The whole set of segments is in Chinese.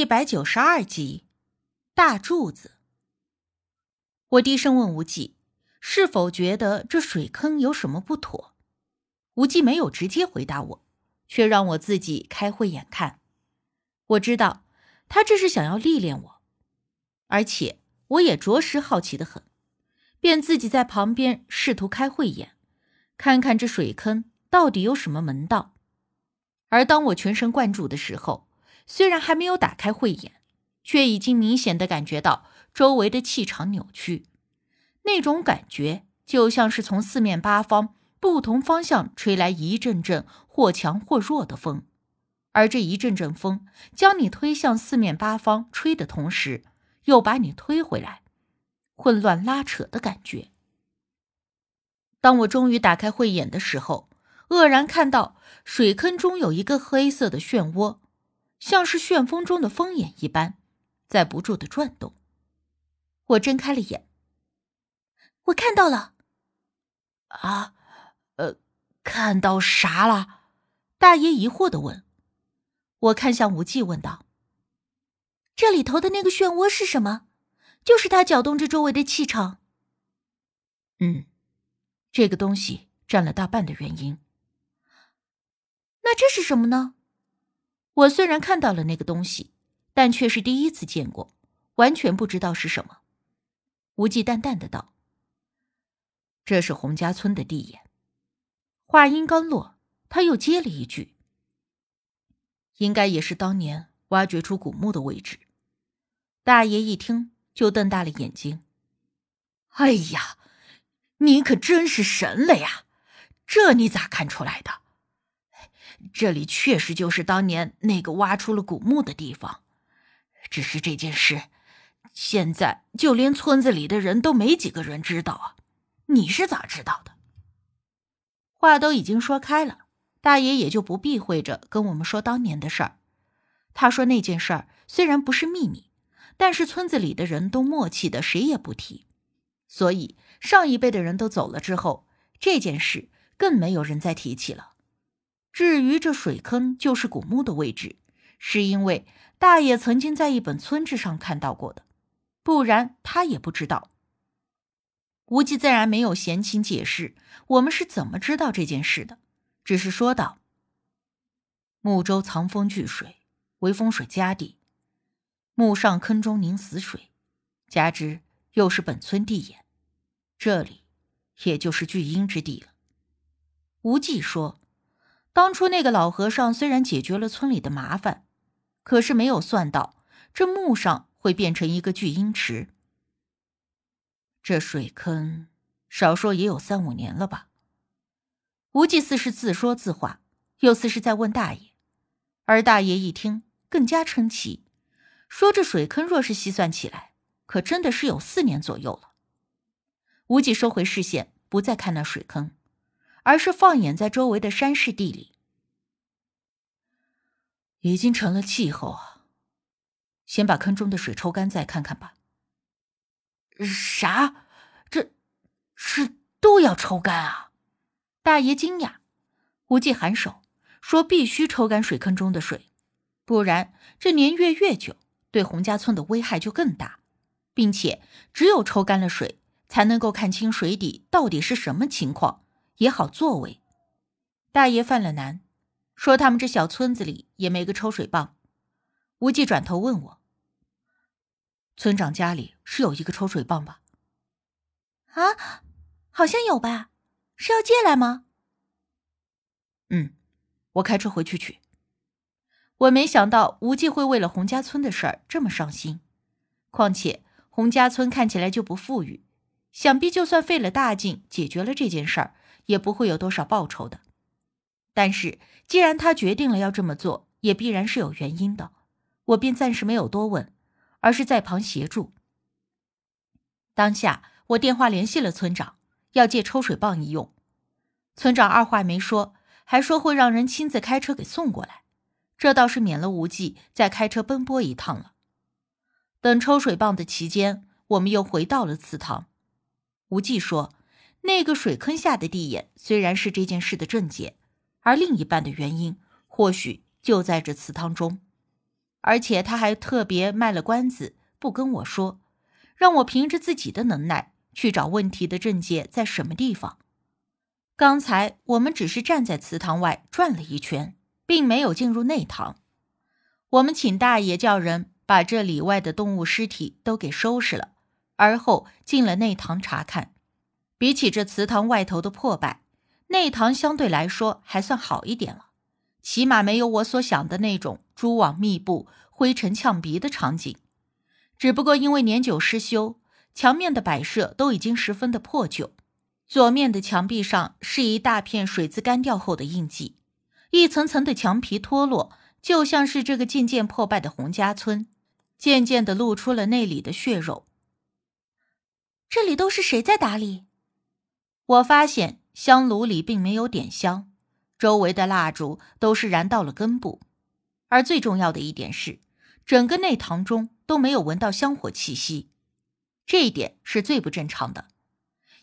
一百九十二集，大柱子。我低声问无忌：“是否觉得这水坑有什么不妥？”无忌没有直接回答我，却让我自己开慧眼看。我知道他这是想要历练我，而且我也着实好奇的很，便自己在旁边试图开慧眼，看看这水坑到底有什么门道。而当我全神贯注的时候，虽然还没有打开慧眼，却已经明显的感觉到周围的气场扭曲，那种感觉就像是从四面八方不同方向吹来一阵阵或强或弱的风，而这一阵阵风将你推向四面八方吹的同时，又把你推回来，混乱拉扯的感觉。当我终于打开慧眼的时候，愕然看到水坑中有一个黑色的漩涡。像是旋风中的风眼一般，在不住的转动。我睁开了眼，我看到了。啊，呃，看到啥了？大爷疑惑的问。我看向无忌，问道：“这里头的那个漩涡是什么？就是它搅动着周围的气场。”嗯，这个东西占了大半的原因。那这是什么呢？我虽然看到了那个东西，但却是第一次见过，完全不知道是什么。无忌淡淡的道：“这是洪家村的地眼。”话音刚落，他又接了一句：“应该也是当年挖掘出古墓的位置。”大爷一听就瞪大了眼睛：“哎呀，你可真是神了呀！这你咋看出来的？”这里确实就是当年那个挖出了古墓的地方，只是这件事，现在就连村子里的人都没几个人知道啊！你是咋知道的？话都已经说开了，大爷也就不避讳着跟我们说当年的事儿。他说那件事儿虽然不是秘密，但是村子里的人都默契的谁也不提，所以上一辈的人都走了之后，这件事更没有人再提起了。至于这水坑就是古墓的位置，是因为大爷曾经在一本村志上看到过的，不然他也不知道。无忌自然没有闲情解释我们是怎么知道这件事的，只是说道：“木舟藏风聚水，为风水佳地；墓上坑中凝死水，加之又是本村地眼，这里也就是聚阴之地了。”无忌说。当初那个老和尚虽然解决了村里的麻烦，可是没有算到这墓上会变成一个聚阴池。这水坑少说也有三五年了吧？无忌似是自说自话，又似是在问大爷，而大爷一听更加称奇，说这水坑若是细算起来，可真的是有四年左右了。无忌收回视线，不再看那水坑。而是放眼在周围的山势地里，已经成了气候啊！先把坑中的水抽干，再看看吧。啥？这，是都要抽干啊？大爷惊讶，无忌颔首说：“必须抽干水坑中的水，不然这年月越久，对洪家村的危害就更大，并且只有抽干了水，才能够看清水底到底是什么情况。”也好作为，大爷犯了难，说他们这小村子里也没个抽水泵。无忌转头问我：“村长家里是有一个抽水泵吧？”“啊，好像有吧？是要借来吗？”“嗯，我开车回去取。”我没想到无忌会为了洪家村的事儿这么上心，况且洪家村看起来就不富裕，想必就算费了大劲解决了这件事儿。也不会有多少报酬的，但是既然他决定了要这么做，也必然是有原因的，我便暂时没有多问，而是在旁协助。当下我电话联系了村长，要借抽水棒一用，村长二话没说，还说会让人亲自开车给送过来，这倒是免了无忌再开车奔波一趟了。等抽水棒的期间，我们又回到了祠堂，无忌说。那个水坑下的地眼虽然是这件事的症结，而另一半的原因或许就在这祠堂中。而且他还特别卖了关子，不跟我说，让我凭着自己的能耐去找问题的症结在什么地方。刚才我们只是站在祠堂外转了一圈，并没有进入内堂。我们请大爷叫人把这里外的动物尸体都给收拾了，而后进了内堂查看。比起这祠堂外头的破败，内堂相对来说还算好一点了，起码没有我所想的那种蛛网密布、灰尘呛鼻的场景。只不过因为年久失修，墙面的摆设都已经十分的破旧。左面的墙壁上是一大片水渍干掉后的印记，一层层的墙皮脱落，就像是这个渐渐破败的洪家村，渐渐的露出了内里的血肉。这里都是谁在打理？我发现香炉里并没有点香，周围的蜡烛都是燃到了根部，而最重要的一点是，整个内堂中都没有闻到香火气息，这一点是最不正常的。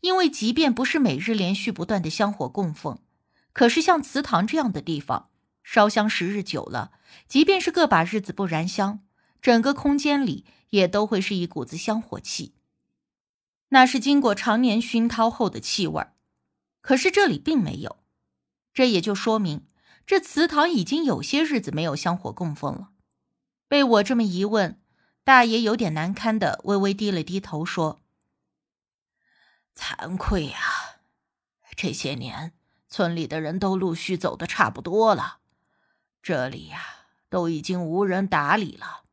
因为即便不是每日连续不断的香火供奉，可是像祠堂这样的地方，烧香时日久了，即便是个把日子不燃香，整个空间里也都会是一股子香火气。那是经过常年熏陶后的气味可是这里并没有，这也就说明这祠堂已经有些日子没有香火供奉了。被我这么一问，大爷有点难堪的微微低了低头说。惭愧啊！这些年，村里的人都陆续走的差不多了，这里呀都已经无人打理了，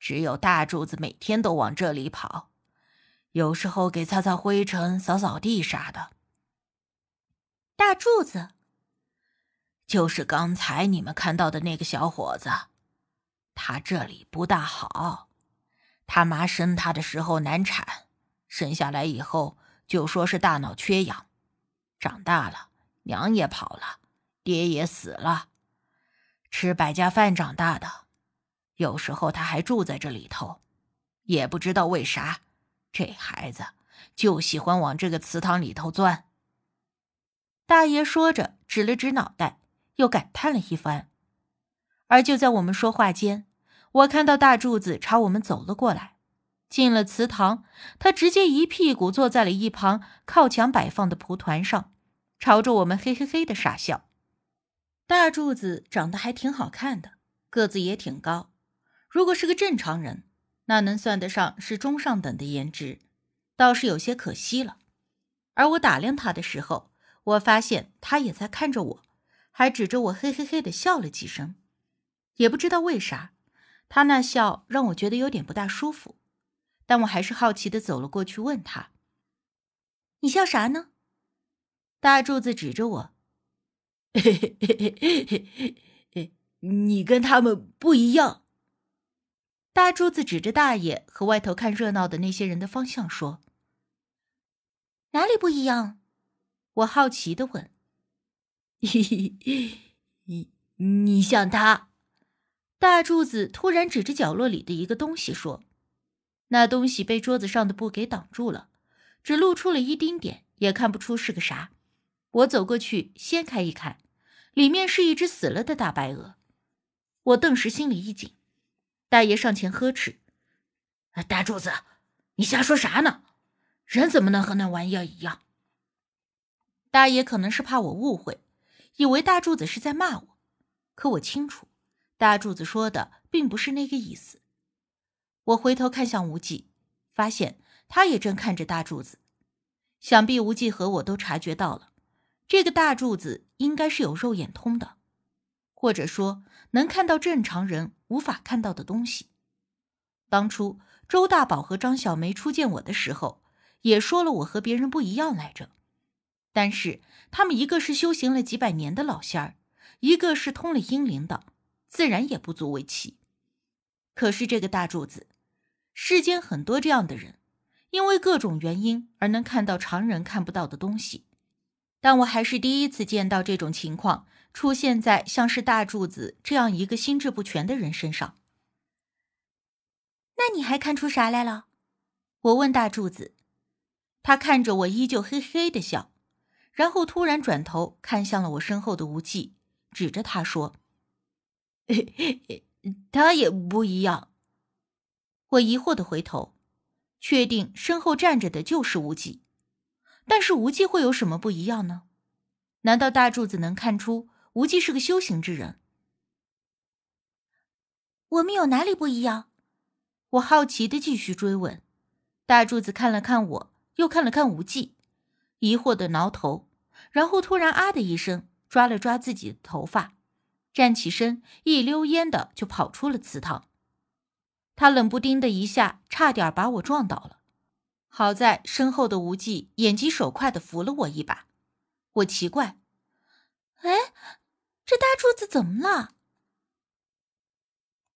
只有大柱子每天都往这里跑，有时候给擦擦灰尘、扫扫地啥的。大柱子，就是刚才你们看到的那个小伙子，他这里不大好，他妈生他的时候难产，生下来以后。就说是大脑缺氧，长大了，娘也跑了，爹也死了，吃百家饭长大的。有时候他还住在这里头，也不知道为啥，这孩子就喜欢往这个祠堂里头钻。大爷说着，指了指脑袋，又感叹了一番。而就在我们说话间，我看到大柱子朝我们走了过来。进了祠堂，他直接一屁股坐在了一旁靠墙摆放的蒲团上，朝着我们嘿嘿嘿的傻笑。大柱子长得还挺好看的，个子也挺高。如果是个正常人，那能算得上是中上等的颜值，倒是有些可惜了。而我打量他的时候，我发现他也在看着我，还指着我嘿嘿嘿的笑了几声。也不知道为啥，他那笑让我觉得有点不大舒服。但我还是好奇的走了过去，问他：“你笑啥呢？”大柱子指着我：“嘿嘿嘿嘿嘿你跟他们不一样。”大柱子指着大爷和外头看热闹的那些人的方向说：“哪里不一样？”我好奇的问：“ 你你像他？”大柱子突然指着角落里的一个东西说。那东西被桌子上的布给挡住了，只露出了一丁点，也看不出是个啥。我走过去掀开一看，里面是一只死了的大白鹅。我顿时心里一紧，大爷上前呵斥：“大柱子，你瞎说啥呢？人怎么能和那玩意儿一样？”大爷可能是怕我误会，以为大柱子是在骂我，可我清楚，大柱子说的并不是那个意思。我回头看向无忌，发现他也正看着大柱子。想必无忌和我都察觉到了，这个大柱子应该是有肉眼通的，或者说能看到正常人无法看到的东西。当初周大宝和张小梅初见我的时候，也说了我和别人不一样来着。但是他们一个是修行了几百年的老仙儿，一个是通了阴灵的，自然也不足为奇。可是这个大柱子。世间很多这样的人，因为各种原因而能看到常人看不到的东西，但我还是第一次见到这种情况出现在像是大柱子这样一个心智不全的人身上。那你还看出啥来了？我问大柱子，他看着我依旧嘿嘿的笑，然后突然转头看向了我身后的无忌，指着他说：“ 他也不一样。我疑惑的回头，确定身后站着的就是无忌，但是无忌会有什么不一样呢？难道大柱子能看出无忌是个修行之人？我们有哪里不一样？我好奇的继续追问。大柱子看了看我，又看了看无忌，疑惑的挠头，然后突然啊的一声，抓了抓自己的头发，站起身，一溜烟的就跑出了祠堂。他冷不丁的一下，差点把我撞倒了。好在身后的无忌眼疾手快的扶了我一把。我奇怪，哎，这大柱子怎么了？